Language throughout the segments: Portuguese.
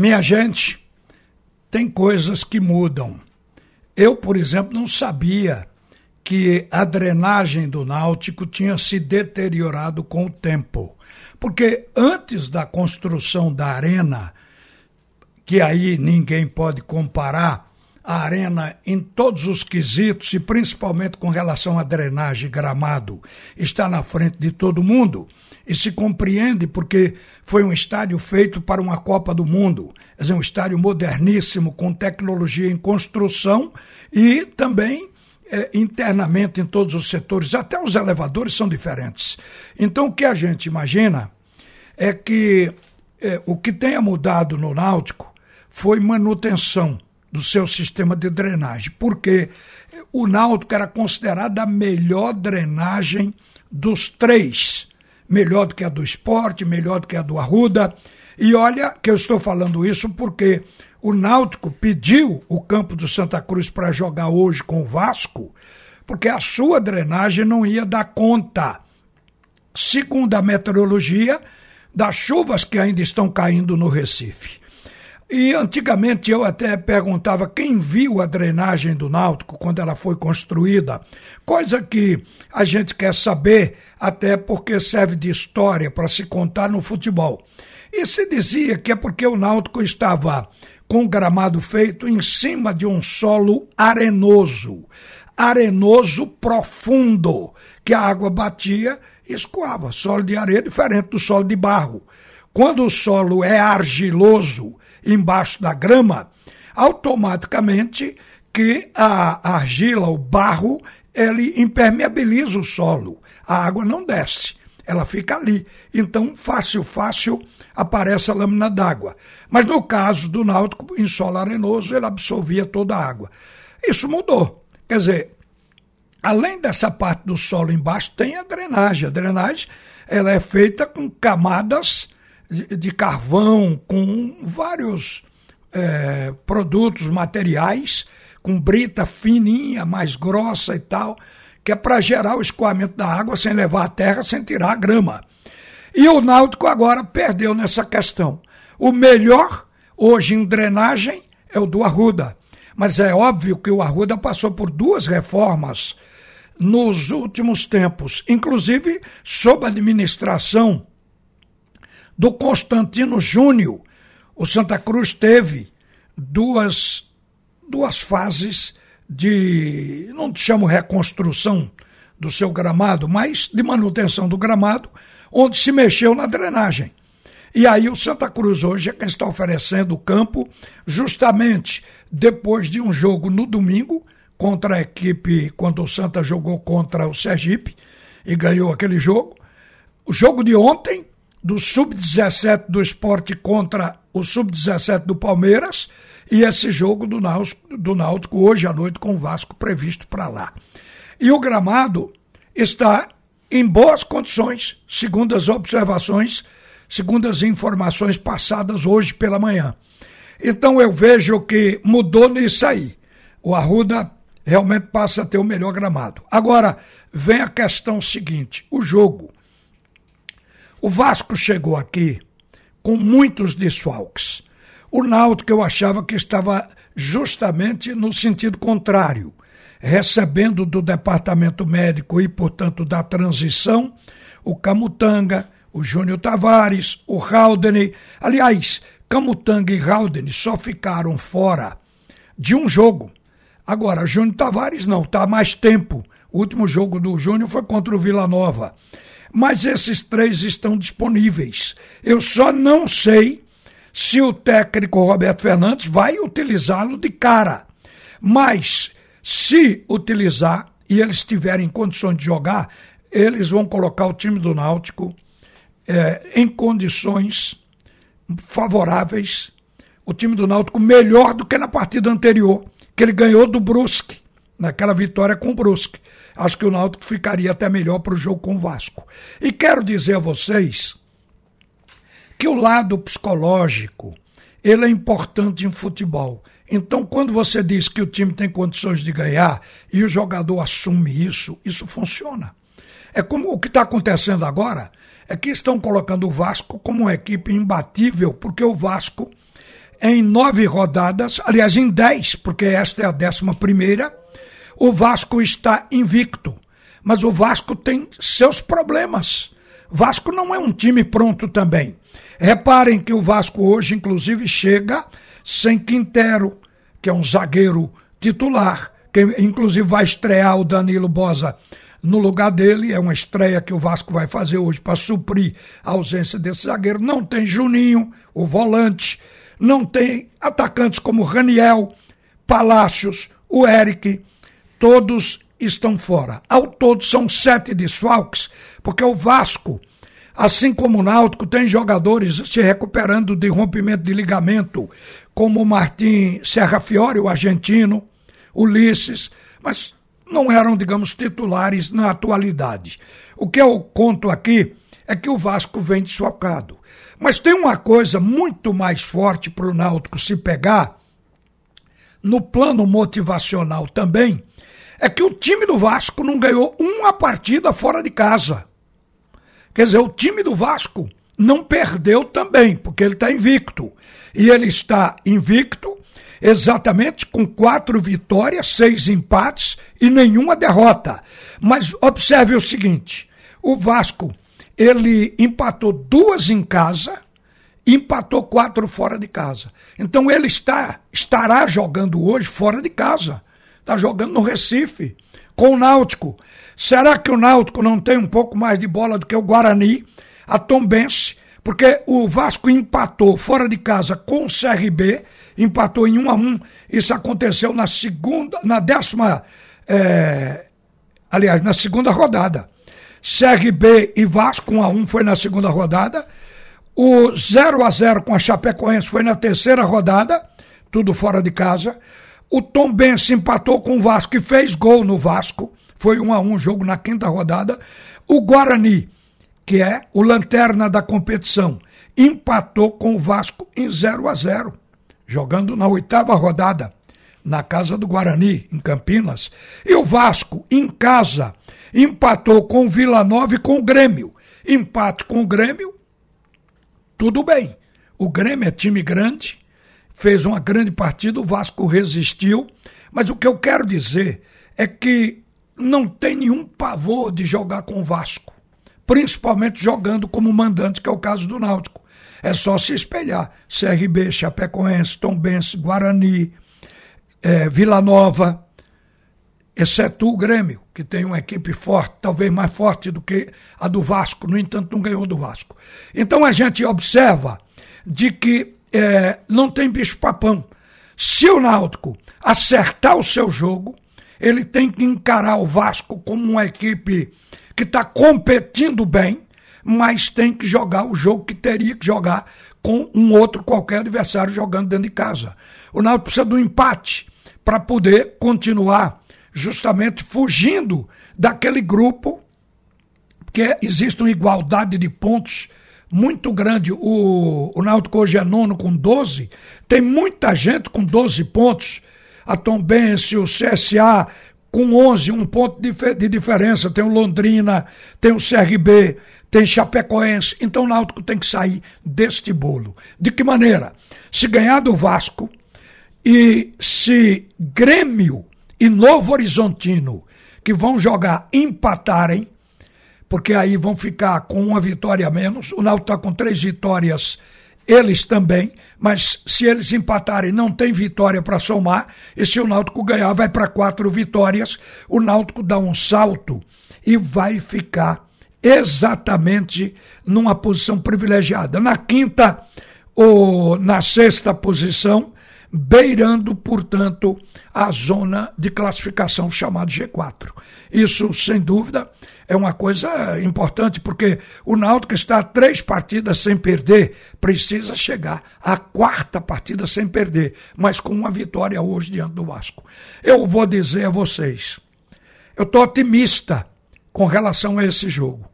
Minha gente, tem coisas que mudam. Eu, por exemplo, não sabia que a drenagem do Náutico tinha se deteriorado com o tempo. Porque antes da construção da arena, que aí ninguém pode comparar, a arena em todos os quesitos e principalmente com relação à drenagem gramado. Está na frente de todo mundo e se compreende porque foi um estádio feito para uma Copa do Mundo, é um estádio moderníssimo com tecnologia em construção e também é, internamente em todos os setores, até os elevadores são diferentes. Então o que a gente imagina é que é, o que tenha mudado no Náutico foi manutenção do seu sistema de drenagem, porque o Náutico era considerado a melhor drenagem dos três, melhor do que a do esporte, melhor do que a do Arruda. E olha que eu estou falando isso porque o Náutico pediu o campo do Santa Cruz para jogar hoje com o Vasco, porque a sua drenagem não ia dar conta. Segundo a meteorologia, das chuvas que ainda estão caindo no Recife. E antigamente eu até perguntava quem viu a drenagem do Náutico quando ela foi construída, coisa que a gente quer saber, até porque serve de história para se contar no futebol. E se dizia que é porque o Náutico estava com o gramado feito em cima de um solo arenoso, arenoso profundo, que a água batia e escoava. Solo de areia diferente do solo de barro. Quando o solo é argiloso, embaixo da grama, automaticamente que a argila, o barro, ele impermeabiliza o solo. A água não desce, ela fica ali. Então, fácil, fácil, aparece a lâmina d'água. Mas no caso do náutico, em solo arenoso, ele absorvia toda a água. Isso mudou. Quer dizer, além dessa parte do solo embaixo, tem a drenagem. A drenagem ela é feita com camadas de, carvão, com vários é, produtos, materiais, com brita fininha, mais grossa e tal, que é para gerar o escoamento da água sem levar a terra, sem tirar a grama. E o Náutico agora perdeu nessa questão. O melhor hoje em drenagem é o do Arruda. Mas é óbvio que o Arruda passou por duas reformas nos últimos tempos, inclusive sob a administração do Constantino Júnior, o Santa Cruz teve duas, duas fases de, não chamo reconstrução do seu gramado, mas de manutenção do gramado, onde se mexeu na drenagem. E aí o Santa Cruz hoje é quem está oferecendo o campo, justamente depois de um jogo no domingo, contra a equipe, quando o Santa jogou contra o Sergipe e ganhou aquele jogo. O jogo de ontem, do Sub-17 do esporte contra o Sub-17 do Palmeiras e esse jogo do Náutico, do Náutico hoje à noite com o Vasco previsto para lá. E o gramado está em boas condições, segundo as observações, segundo as informações passadas hoje pela manhã. Então eu vejo que mudou nisso aí. O Arruda realmente passa a ter o melhor gramado. Agora, vem a questão seguinte: o jogo o Vasco chegou aqui com muitos desfalques. O Náutico eu achava que estava justamente no sentido contrário, recebendo do departamento médico e, portanto, da transição, o Camutanga, o Júnior Tavares, o Haldane. Aliás, Camutanga e Haldane só ficaram fora de um jogo. Agora, Júnior Tavares não, está mais tempo. O último jogo do Júnior foi contra o Vila Nova mas esses três estão disponíveis. Eu só não sei se o técnico Roberto Fernandes vai utilizá-lo de cara. Mas, se utilizar e eles tiverem condições de jogar, eles vão colocar o time do Náutico é, em condições favoráveis. O time do Náutico melhor do que na partida anterior, que ele ganhou do Brusque, naquela vitória com o Brusque acho que o Náutico ficaria até melhor para o jogo com o Vasco. E quero dizer a vocês que o lado psicológico ele é importante em futebol. Então, quando você diz que o time tem condições de ganhar e o jogador assume isso, isso funciona. É como o que está acontecendo agora, é que estão colocando o Vasco como uma equipe imbatível, porque o Vasco em nove rodadas, aliás, em dez, porque esta é a décima primeira, o Vasco está invicto. Mas o Vasco tem seus problemas. Vasco não é um time pronto também. Reparem que o Vasco hoje, inclusive, chega sem Quintero, que é um zagueiro titular, que inclusive vai estrear o Danilo Bosa no lugar dele. É uma estreia que o Vasco vai fazer hoje para suprir a ausência desse zagueiro. Não tem Juninho, o volante. Não tem atacantes como Raniel, Palácios, o Eric. Todos estão fora. Ao todo são sete desfalques, porque o Vasco Assim como o Náutico tem jogadores se recuperando de rompimento de ligamento, como o Martim Serra Fiore, o argentino, Ulisses, mas não eram, digamos, titulares na atualidade. O que eu conto aqui é que o Vasco vem desfocado. Mas tem uma coisa muito mais forte para o Náutico se pegar, no plano motivacional também, é que o time do Vasco não ganhou uma partida fora de casa. Quer dizer, o time do Vasco não perdeu também, porque ele está invicto. E ele está invicto exatamente com quatro vitórias, seis empates e nenhuma derrota. Mas observe o seguinte: o Vasco ele empatou duas em casa, empatou quatro fora de casa. Então ele está estará jogando hoje fora de casa. Está jogando no Recife com o Náutico. Será que o Náutico não tem um pouco mais de bola do que o Guarani, a Tombense? Porque o Vasco empatou fora de casa com o CRB, empatou em 1 a 1 Isso aconteceu na segunda, na décima, é, aliás, na segunda rodada. CRB e Vasco 1 a 1 foi na segunda rodada. O 0 a 0 com a Chapecoense foi na terceira rodada, tudo fora de casa. O Tom Benz empatou com o Vasco e fez gol no Vasco. Foi um a um jogo na quinta rodada. O Guarani, que é o lanterna da competição, empatou com o Vasco em 0 a 0 jogando na oitava rodada, na casa do Guarani, em Campinas. E o Vasco, em casa, empatou com o Vila Nova e com o Grêmio. Empate com o Grêmio, tudo bem. O Grêmio é time grande, fez uma grande partida, o Vasco resistiu, mas o que eu quero dizer é que não tem nenhum pavor de jogar com o Vasco, principalmente jogando como mandante, que é o caso do Náutico. É só se espelhar. CRB, Chapecoense, Tombense, Guarani, é, Vila Nova, exceto o Grêmio, que tem uma equipe forte, talvez mais forte do que a do Vasco, no entanto, não ganhou do Vasco. Então a gente observa de que é, não tem bicho-papão. Se o Náutico acertar o seu jogo, ele tem que encarar o Vasco como uma equipe que está competindo bem, mas tem que jogar o jogo que teria que jogar com um outro qualquer adversário jogando dentro de casa. O Náutico precisa do empate para poder continuar justamente fugindo daquele grupo que existe uma igualdade de pontos muito grande. O, o Náutico hoje é nono com 12. Tem muita gente com 12 pontos. A Tombense, o CSA com 11, um ponto de, de diferença. Tem o Londrina, tem o CRB, tem Chapecoense. Então o Náutico tem que sair deste bolo. De que maneira? Se ganhar do Vasco e se Grêmio e Novo Horizontino, que vão jogar, empatarem, porque aí vão ficar com uma vitória a menos. O Náutico está com três vitórias, eles também, mas se eles empatarem, não tem vitória para somar. E se o Náutico ganhar, vai para quatro vitórias. O Náutico dá um salto e vai ficar exatamente numa posição privilegiada. Na quinta ou na sexta posição, beirando, portanto, a zona de classificação chamada G4. Isso, sem dúvida, é uma coisa importante, porque o Náutico está a três partidas sem perder, precisa chegar à quarta partida sem perder, mas com uma vitória hoje diante do Vasco. Eu vou dizer a vocês, eu estou otimista com relação a esse jogo.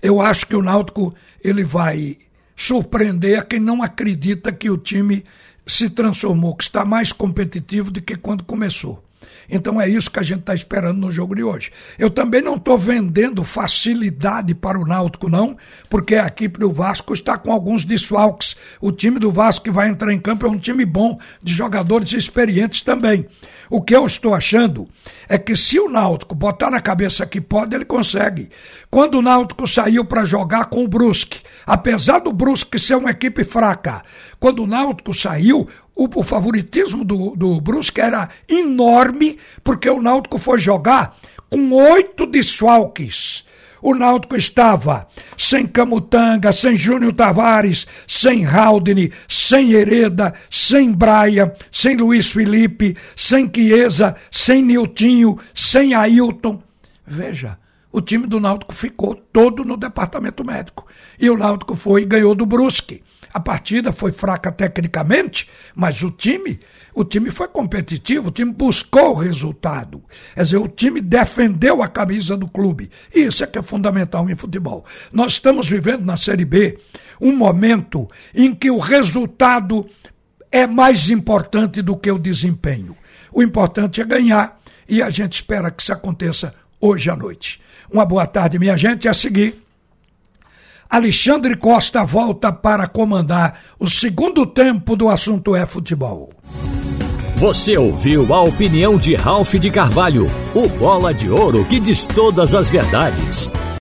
Eu acho que o Náutico ele vai surpreender a quem não acredita que o time se transformou, que está mais competitivo do que quando começou. Então é isso que a gente está esperando no jogo de hoje. Eu também não estou vendendo facilidade para o Náutico, não, porque a equipe do Vasco está com alguns desfalques. O time do Vasco que vai entrar em campo é um time bom, de jogadores experientes também. O que eu estou achando é que se o Náutico botar na cabeça que pode, ele consegue. Quando o Náutico saiu para jogar com o Brusque, apesar do Brusque ser uma equipe fraca, quando o Náutico saiu, o, o favoritismo do, do Brusque era enorme, porque o Náutico foi jogar com oito desfalques o Náutico estava sem Camutanga, sem Júnior Tavares, sem Haldane, sem Hereda, sem Braia, sem Luiz Felipe, sem Chiesa, sem Niltinho, sem Ailton. Veja, o time do Náutico ficou todo no departamento médico. E o Náutico foi e ganhou do Brusque. A partida foi fraca tecnicamente, mas o time, o time foi competitivo, o time buscou o resultado. Quer dizer, o time defendeu a camisa do clube. E isso é que é fundamental em futebol. Nós estamos vivendo na Série B um momento em que o resultado é mais importante do que o desempenho. O importante é ganhar e a gente espera que isso aconteça hoje à noite. Uma boa tarde, minha gente. A seguir. Alexandre Costa volta para comandar o segundo tempo do assunto é futebol. Você ouviu a opinião de Ralph de Carvalho, o bola de ouro que diz todas as verdades.